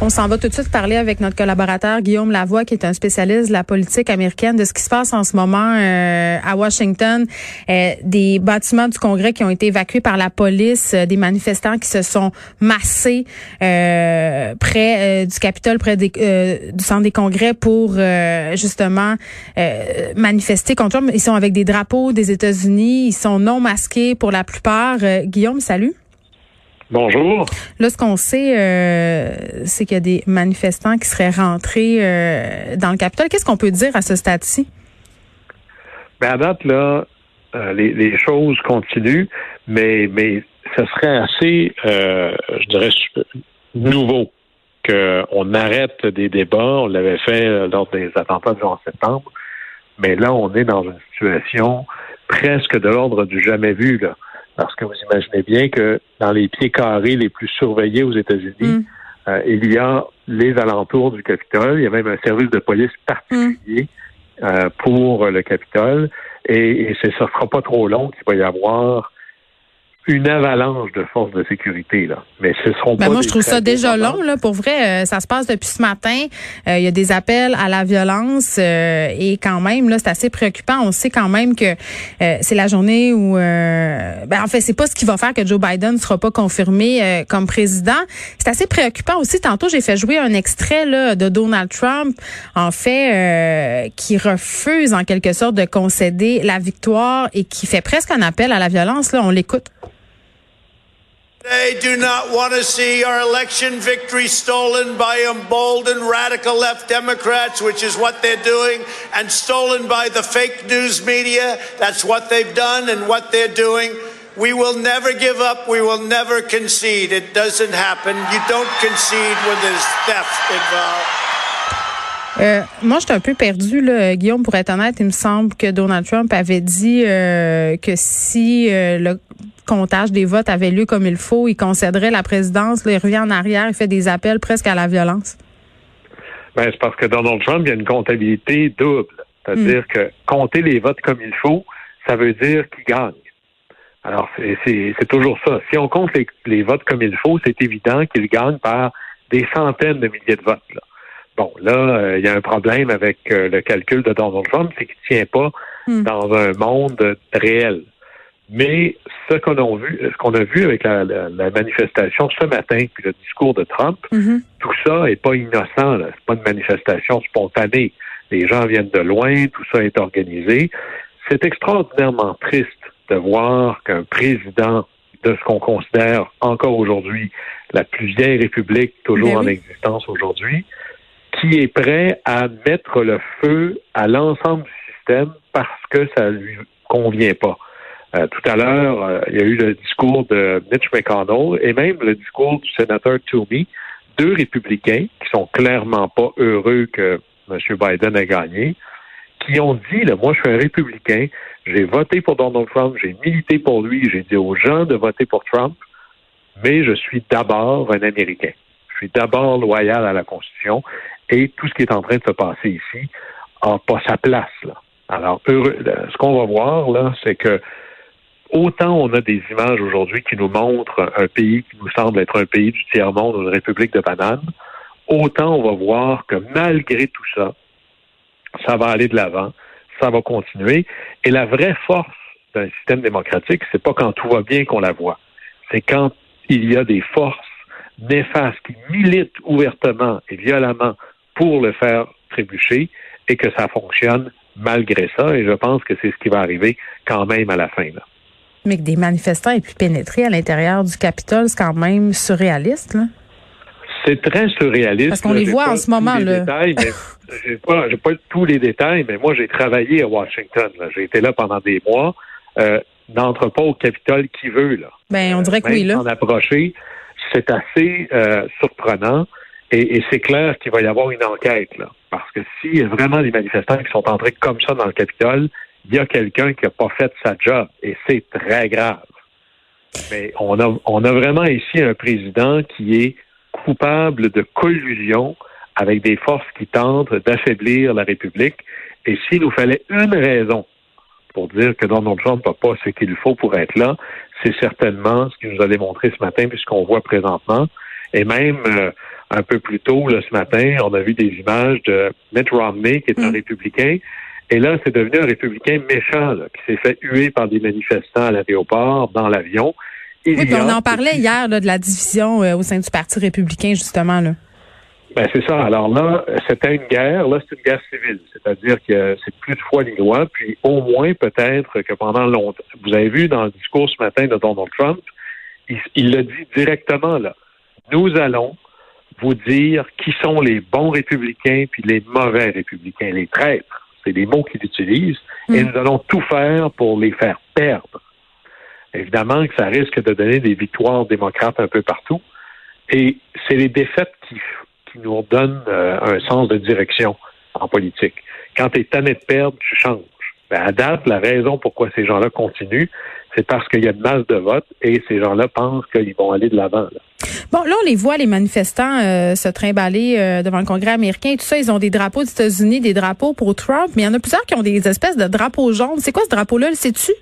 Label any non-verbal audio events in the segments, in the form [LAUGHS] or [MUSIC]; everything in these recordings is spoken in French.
On s'en va tout de suite parler avec notre collaborateur Guillaume Lavoie, qui est un spécialiste de la politique américaine, de ce qui se passe en ce moment euh, à Washington, euh, des bâtiments du Congrès qui ont été évacués par la police, euh, des manifestants qui se sont massés près du Capitole, près des, du centre des Congrès pour justement manifester contre eux. Ils sont avec des drapeaux des États-Unis, ils sont non masqués pour la plupart. Guillaume, salut. Bonjour. Là, ce qu'on sait, euh, c'est qu'il y a des manifestants qui seraient rentrés euh, dans le Capitole. Qu'est-ce qu'on peut dire à ce stade-ci? Ben à date, là, euh, les, choses continuent, mais, mais ce serait assez, je dirais, nouveau qu'on arrête des débats. On l'avait fait lors des attentats du 11 septembre, mais là, on est dans une situation presque de l'ordre du jamais vu. Là. Parce que vous imaginez bien que dans les pieds carrés les plus surveillés aux États-Unis, mm. euh, il y a les alentours du Capitole. Il y a même un service de police particulier mm. euh, pour le Capitole. Et, et ce ne sera pas trop long qu'il va y avoir une avalanche de forces de sécurité là. Mais ce seront ben pas Moi, je trouve ça déjà long là. Pour vrai, euh, ça se passe depuis ce matin. Euh, il y a des appels à la violence euh, et quand même là, c'est assez préoccupant. On sait quand même que c'est la journée où, ben en fait, c'est pas ce qui va faire que Joe Biden ne sera pas confirmé comme président. C'est assez préoccupant aussi. Tantôt, j'ai fait jouer un extrait là de Donald Trump, en fait, qui refuse en quelque sorte de concéder la victoire et qui fait presque un appel à la violence. Là, on l'écoute. They do not want to see our election victory stolen by emboldened radical left Democrats, which is what they're doing, and stolen by the fake news media. That's what they've done and what they're doing. We will never give up. We will never concede. It doesn't happen. You don't concede when there's theft involved. Euh, moi, je suis un peu perdu, là, Guillaume, pour être honnête. Il me semble que Donald Trump avait dit euh, que si euh, le comptage des votes avait lieu comme il faut, il concéderait la présidence. il revient en arrière, il fait des appels presque à la violence. Ben, c'est parce que Donald Trump, il y a une comptabilité double. C'est-à-dire hmm. que compter les votes comme il faut, ça veut dire qu'il gagne. Alors, c'est toujours ça. Si on compte les, votes comme il faut, c'est évident qu'il gagne par des centaines de milliers de votes. Bon, là, euh, il y a un problème avec euh, le calcul de Donald Trump, c'est qu'il ne tient pas hmm. dans un monde réel. Mais ce qu'on a vu, ce qu'on a vu avec la, manifestation ce matin, puis le discours de Trump, mm-hmm. tout ça est pas innocent. C'est pas une manifestation spontanée. Les gens viennent de loin, tout ça est organisé. C'est extraordinairement triste de voir qu'un président de ce qu'on considère encore aujourd'hui la plus vieille république toujours ben en existence aujourd'hui, qui est prêt à mettre le feu à l'ensemble du système parce que ça lui convient pas. Euh, tout à l'heure, euh, il y a eu le discours de Mitch McConnell et même le discours du sénateur Toomey, deux républicains qui sont clairement pas heureux que M. Biden ait gagné, qui ont dit, là, moi je suis un républicain, j'ai voté pour Donald Trump, j'ai milité pour lui, j'ai dit aux gens de voter pour Trump, mais je suis d'abord un Américain. Je suis d'abord loyal à la Constitution et tout ce qui est en train de se passer ici n'a pas sa place. Là. Alors, heureux, ce qu'on va voir, là, c'est que autant on a des images aujourd'hui qui nous montrent un pays qui nous semble être un pays du tiers-monde, une république de bananes, autant on va voir que malgré tout ça, ça va aller de l'avant, ça va continuer. Et la vraie force d'un système démocratique, c'est pas quand tout va bien qu'on la voit. C'est quand il y a des forces néfastes qui militent ouvertement et violemment pour le faire trébucher et que ça fonctionne malgré ça. Et je pense que c'est ce qui va arriver quand même à la fin. Là. Mais que des manifestants aient pu pénétrer à l'intérieur du Capitole, c'est quand même surréaliste. C'est très surréaliste. Parce qu'on les voit en ce moment, là. [LAUGHS] j'ai pas, pas tous les détails, mais moi, j'ai travaillé à Washington. J'ai été là pendant des mois. Euh, n'entre pas au Capitole qui veut, là. Ben, on dirait que oui, là. En approcher, c'est assez euh, surprenant. Et, c'est clair qu'il va y avoir une enquête, là. Parce que s'il y a vraiment des manifestants qui sont entrés comme ça dans le Capitole, il y a quelqu'un qui n'a pas fait sa job. Et c'est très grave. Mais on a, on a vraiment ici un président qui est coupable de collusion avec des forces qui tentent d'affaiblir la République. Et s'il nous fallait une raison pour dire que Donald Trump n'a pas ce qu'il faut pour être là, c'est certainement ce qu'il nous a démontré ce matin, puisqu'on voit présentement. Et même euh, un peu plus tôt, là, ce matin, on a vu des images de Mitt Romney, qui est un mm. républicain. Et là, c'est devenu un républicain méchant, qui s'est fait huer par des manifestants à l'aéroport, dans l'avion. Oui, puis on en parlait hier de la division euh, au sein du Parti républicain, justement. Là. Ben, c'est ça. Alors là, c'était une guerre. Là, c'est une guerre civile. C'est-à-dire que c'est plus de foi ni loi. Puis au moins, peut-être que pendant longtemps, vous avez vu dans le discours ce matin de Donald Trump, il l'a dit directement, là. Nous allons vous dire qui sont les bons républicains puis les mauvais républicains, les traîtres. C'est des mots qu'il utilise. Et mm. nous allons tout faire pour les faire perdre. Évidemment que ça risque de donner des victoires démocrates un peu partout. Et c'est les défaites qui, qui nous donnent euh, un sens de direction en politique. Quand tu es tanné de perdre, tu changes. Ben, à date, la raison pourquoi ces gens-là continuent, c'est parce qu'il y a une masse de votes et ces gens-là pensent qu'ils vont aller de l'avant. Bon, là, on les voit, les manifestants euh, se trimballer euh, devant le Congrès américain. Tout ça, ils ont des drapeaux des États-Unis, des drapeaux pour Trump, mais il y en a plusieurs qui ont des espèces de drapeaux jaunes. C'est quoi ce drapeau-là? Le sais-tu?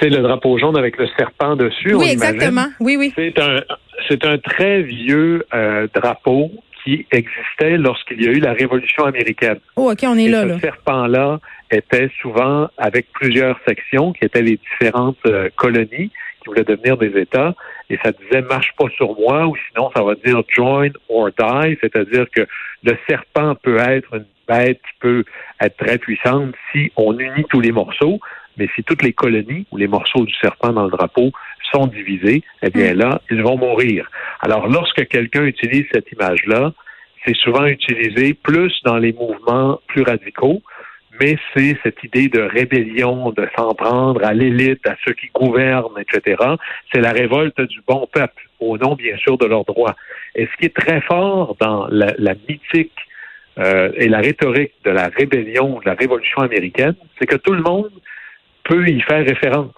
C'est le drapeau jaune avec le serpent dessus. Oui, exactement. Oui, oui. C'est un, c'est un très vieux euh, drapeau qui existait lorsqu'il y a eu la Révolution américaine. Oh, OK, on est là. Ce serpent-là était souvent avec plusieurs sections qui étaient les différentes euh, colonies qui voulaient devenir des États. Et ça disait marche pas sur moi ou sinon ça va dire join or die, c'est-à-dire que le serpent peut être une bête qui peut être très puissante si on unit tous les morceaux, mais si toutes les colonies ou les morceaux du serpent dans le drapeau sont divisés, eh bien hmm. là, ils vont mourir. Alors, lorsque quelqu'un utilise cette image-là, c'est souvent utilisé plus dans les mouvements plus radicaux, mais c'est cette idée de rébellion, de s'en prendre à l'élite, à ceux qui gouvernent, etc. C'est la révolte du bon peuple, au nom, bien sûr, de leurs droits. Et ce qui est très fort dans la, la mythique euh, et la rhétorique de la rébellion, de la révolution américaine, c'est que tout le monde peut y faire référence.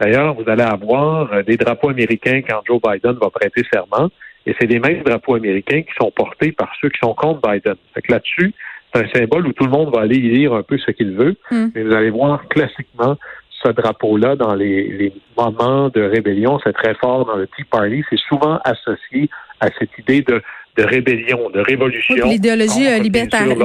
D'ailleurs, vous allez avoir euh, des drapeaux américains quand Joe Biden va prêter serment, et c'est les mêmes drapeaux américains qui sont portés par ceux qui sont contre Biden. Fait que là-dessus, c'est un symbole où tout le monde va aller y lire un peu ce qu'il veut, hmm. mais vous allez voir classiquement ce drapeau-là dans les, les, moments de rébellion, c'est très fort dans le Tea Party, c'est souvent associé à cette idée de de rébellion, de révolution. l'idéologie euh, libertarienne.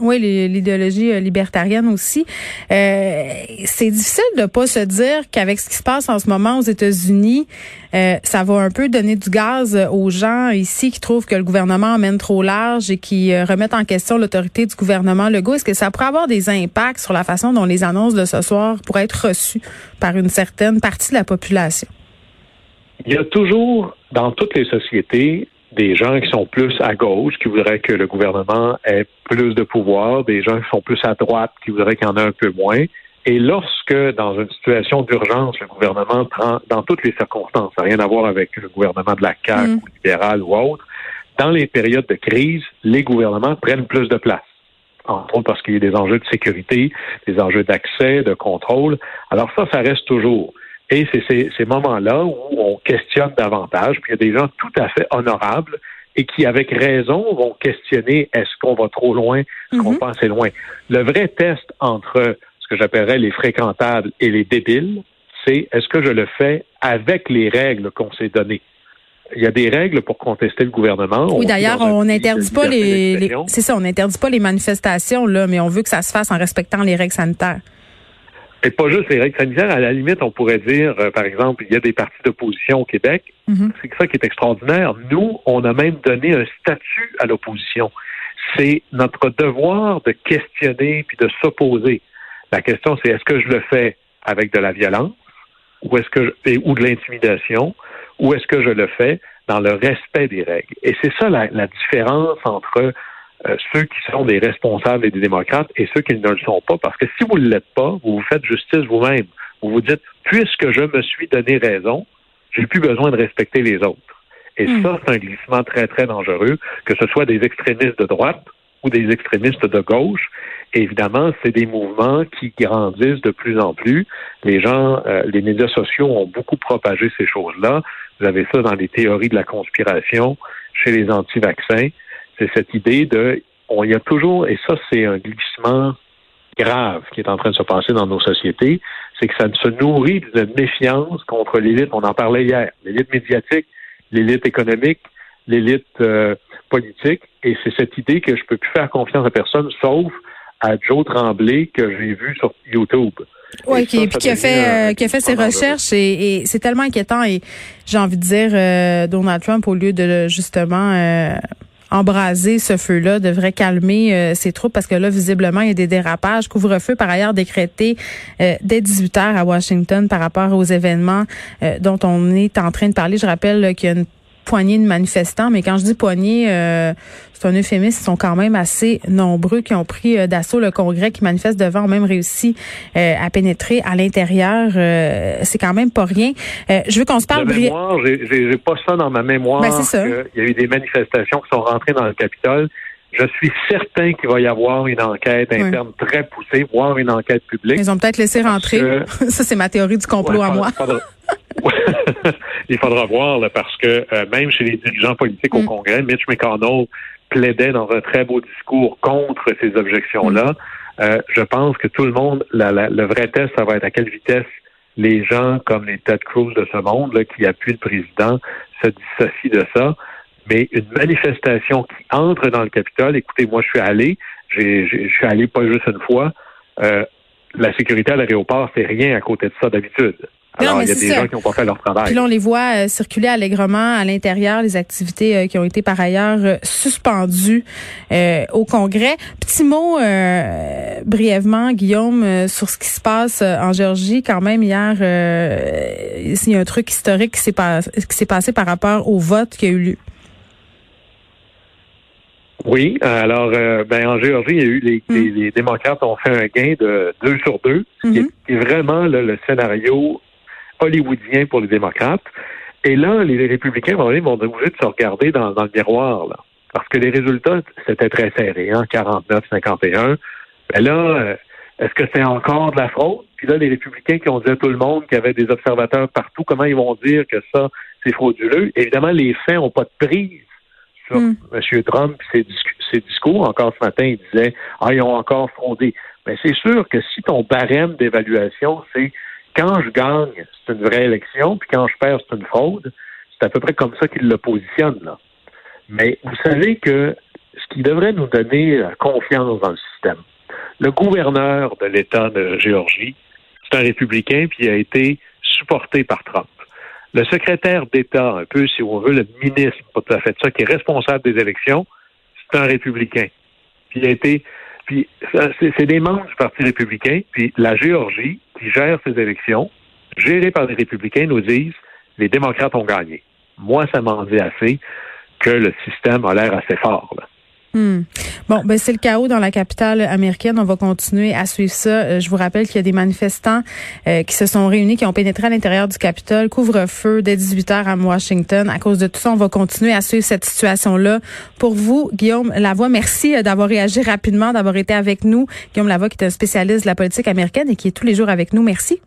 oui, l'idéologie euh, libertarienne aussi. Euh, c'est difficile de pas se dire qu'avec ce qui se passe en ce moment aux États-Unis, ça va un peu donner du gaz aux gens ici qui trouvent que le gouvernement emmène trop large et qui remettent en question l'autorité du gouvernement Legault. Est-ce que ça pourrait avoir des impacts sur la façon dont les annonces de ce soir pourraient être reçues par une certaine partie de la population? Il y a toujours, dans toutes les sociétés, des gens qui sont plus à gauche, qui voudraient que le gouvernement ait plus de pouvoir, des gens qui sont plus à droite, qui voudraient qu'il y en ait un peu moins. Et lorsque, dans une situation d'urgence, le gouvernement prend, dans toutes les circonstances, ça n'a rien à voir avec le gouvernement de la CAQ mm. ou libéral ou autre, dans les périodes de crise, les gouvernements prennent plus de place. Entre autres parce qu'il y a des enjeux de sécurité, des enjeux d'accès, de contrôle. Alors ça, ça reste toujours. Et c'est ces, ces moments-là où on questionne davantage, puis il y a des gens tout à fait honorables et qui, avec raison, vont questionner est-ce qu'on va trop loin, est-ce qu'on mhm. pense loin? Le vrai test entre ce que j'appellerais les fréquentables et les débiles, c'est est-ce que je le fais avec les règles qu'on s'est données? Il y a des règles pour contester le gouvernement. Oui, d'ailleurs, on n'interdit pas les, c'est ça, on n'interdit pas les manifestations là, mais on veut que ça se fasse en respectant les règles sanitaires. Et pas juste les règles sanitaires. À la limite, on pourrait dire, euh, par exemple, il y a des partis d'opposition au Québec. Mhm. C'est ça qui est extraordinaire. Nous, on a même donné un statut à l'opposition. C'est notre devoir de questionner puis de s'opposer. La question, c'est est-ce que je le fais avec de la violence ou est-ce que ou de l'intimidation ou est-ce que je le fais dans le respect des règles? Et c'est ça la, la différence entre euh, ceux qui sont des responsables et des démocrates et ceux qui ne le sont pas. Parce que si vous ne l'êtes pas, vous vous faites justice vous-même. Vous vous dites, puisque je me suis donné raison, j'ai plus besoin de respecter les autres. Et Hmm. ça, c'est un glissement très, très dangereux, que ce soit des extrémistes de droite ou des extrémistes de gauche. Et évidemment, c'est des mouvements qui grandissent de plus en plus. Les gens, euh, les médias sociaux ont beaucoup propagé ces choses-là. Vous avez ça dans les théories de la conspiration chez les anti-vaccins. C'est cette idée de, on y a toujours, et ça, c'est un glissement grave qui est en train de se passer dans nos sociétés, c'est que ça se nourrit d'une méfiance contre l'élite. On en parlait hier. L'élite médiatique, l'élite économique, l'élite euh, politique. Et c'est cette idée que je peux plus faire confiance à personne, sauf à Joe Tremblay que j'ai vu sur YouTube. Oui, qui, puis qui a fait un euh, qui a fait ses recherches et, et c'est tellement inquiétant et j'ai envie de dire euh, Donald Trump au lieu de justement euh, embraser ce feu-là devrait calmer euh, ses troupes parce que là visiblement il y a des dérapages. Couvre-feu par ailleurs décrété euh, dès 18 heures à Washington par rapport aux événements euh, dont on est en train de parler. Je rappelle là, qu'il y a une poignée de manifestants, mais quand je dis poignée, euh, c'est un euphémisme, ils sont quand même assez nombreux qui ont pris euh, d'assaut le Congrès, qui manifestent devant, ont même réussi euh, à pénétrer à l'intérieur. Euh, c'est quand même pas rien. Euh, je veux qu'on se parle De mémoire, j'ai- pas ça dans ma mémoire. Ben, c'est ça. qu'il y a eu des manifestations qui sont rentrées dans le Capitole. Je suis certain qu'il va y avoir une enquête Oui. interne très poussée, voire une enquête publique. Ils ont peut-être laissé rentrer. que- [LAUGHS] Ça, c'est ma théorie du complot Ouais, à moi. [LAUGHS] [LAUGHS] Il faudra voir là, parce que euh, même chez les dirigeants politiques au Mm. Congrès, Mitch McConnell plaidait dans un très beau discours contre ces objections-là. Mm. Euh, je pense que tout le monde, la- la- le vrai test, ça va être à quelle vitesse les gens comme les Ted Cruz de ce monde là, qui appuient le président se dissocient de ça. Mais une manifestation qui entre dans le Capitole, écoutez, moi je suis allé, je suis allé pas juste une fois. Euh, la sécurité à l'aéroport, c'est rien à côté de ça d'habitude. Alors, il y a des ça. gens qui n'ont pas fait leur travail. Puis là, on les voit euh, circuler allègrement à l'intérieur, les activités euh, qui ont été par ailleurs euh, suspendues euh, au Congrès. Petit mot euh, brièvement, Guillaume, sur ce qui se passe en Géorgie. Quand même, hier, euh, il y a un truc historique qui s'est pas- passé par rapport au vote qui a eu lieu. Oui, alors euh, ben en Géorgie, il y a eu les, Mm. les, les démocrates ont fait un gain de deux sur deux, ce qui est- qui est vraiment là, le scénario hollywoodien pour les démocrates. Et là, les républicains vont être obligés de se regarder dans, dans le miroir, là. Parce que les résultats, c'était très serré, hein, 49-51. Ben là, euh, est-ce que c'est encore de la fraude? Puis là, les républicains qui ont dit à tout le monde qu'il y avait des observateurs partout, comment ils vont dire que ça, c'est frauduleux? Évidemment, les faits n'ont pas de prise sur Mm. M. Trump et ses, ses discours. Encore ce matin, il disait Ah, ils ont encore fraudé. Mais c'est sûr que si ton barème d'évaluation, c'est quand je gagne, c'est une vraie élection, puis quand je perds, c'est une fraude, c'est à peu près comme ça qu'il le positionne. Là. Mais vous savez que ce qui devrait nous donner confiance dans le système, le gouverneur de l'État de Géorgie, c'est un républicain, puis il a été supporté par Trump. Le secrétaire d'État, un peu, si on veut, le ministre, pas tout à fait ça, qui est responsable des élections, c'est un républicain. Puis il a été. Puis c'est des membres du Parti républicain, puis la Géorgie, qui gère ces élections, gérées par les républicains, nous disent les démocrates ont gagné. Moi, ça m'en dit assez que le système a l'air assez fort. Là. Hmm. Bon, ben c'est le chaos dans la capitale américaine. On va continuer à suivre ça. Euh, je vous rappelle qu'il y a des manifestants euh, qui se sont réunis, qui ont pénétré à l'intérieur du Capitole. Couvre-feu dès 18 heures à Washington. À cause de tout ça, on va continuer à suivre cette situation-là. Pour vous, Guillaume Lavoie, merci euh, d'avoir réagi rapidement, d'avoir été avec nous. Guillaume Lavoie, qui est un spécialiste de la politique américaine et qui est tous les jours avec nous. Merci.